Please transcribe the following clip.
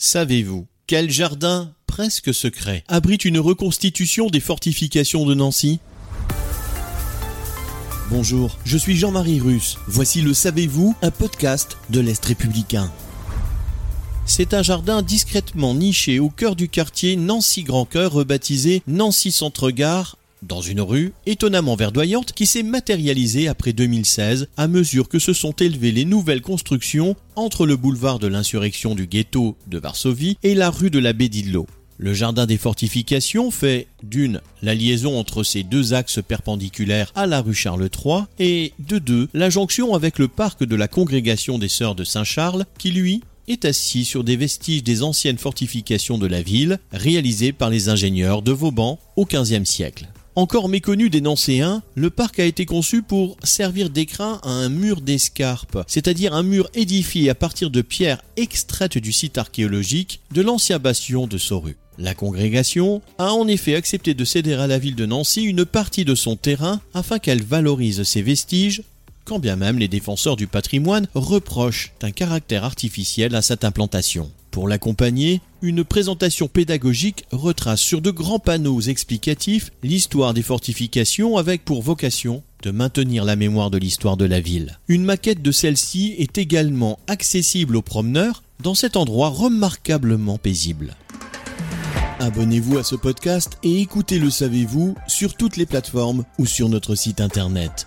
Savez-vous quel jardin presque secret abrite une reconstitution des fortifications de Nancy? Bonjour, je suis Jean-Marie Russe. Voici le Savez-vous, un podcast de l'Est républicain. C'est un jardin discrètement niché au cœur du quartier Nancy-Grand Cœur, rebaptisé Nancy Centre-Gare, dans une rue étonnamment verdoyante qui s'est matérialisée après 2016 à mesure que se sont élevées les nouvelles constructions entre le boulevard de l'insurrection du ghetto de Varsovie et la rue de la baie d'Idlo. Le jardin des fortifications fait d'une la liaison entre ces deux axes perpendiculaires à la rue Charles III et de deux la jonction avec le parc de la congrégation des sœurs de Saint-Charles qui lui est assis sur des vestiges des anciennes fortifications de la ville réalisées par les ingénieurs de Vauban au XVe siècle. Encore méconnu des Nancéens, le parc a été conçu pour servir d'écrin à un mur d'escarpe, c'est-à-dire un mur édifié à partir de pierres extraites du site archéologique de l'ancien bastion de Soru. La congrégation a en effet accepté de céder à la ville de Nancy une partie de son terrain afin qu'elle valorise ses vestiges, quand bien même les défenseurs du patrimoine reprochent un caractère artificiel à cette implantation. Pour l'accompagner, une présentation pédagogique retrace sur de grands panneaux explicatifs l'histoire des fortifications avec pour vocation de maintenir la mémoire de l'histoire de la ville. Une maquette de celle-ci est également accessible aux promeneurs dans cet endroit remarquablement paisible. Abonnez-vous à ce podcast et écoutez Le Savez-vous sur toutes les plateformes ou sur notre site internet.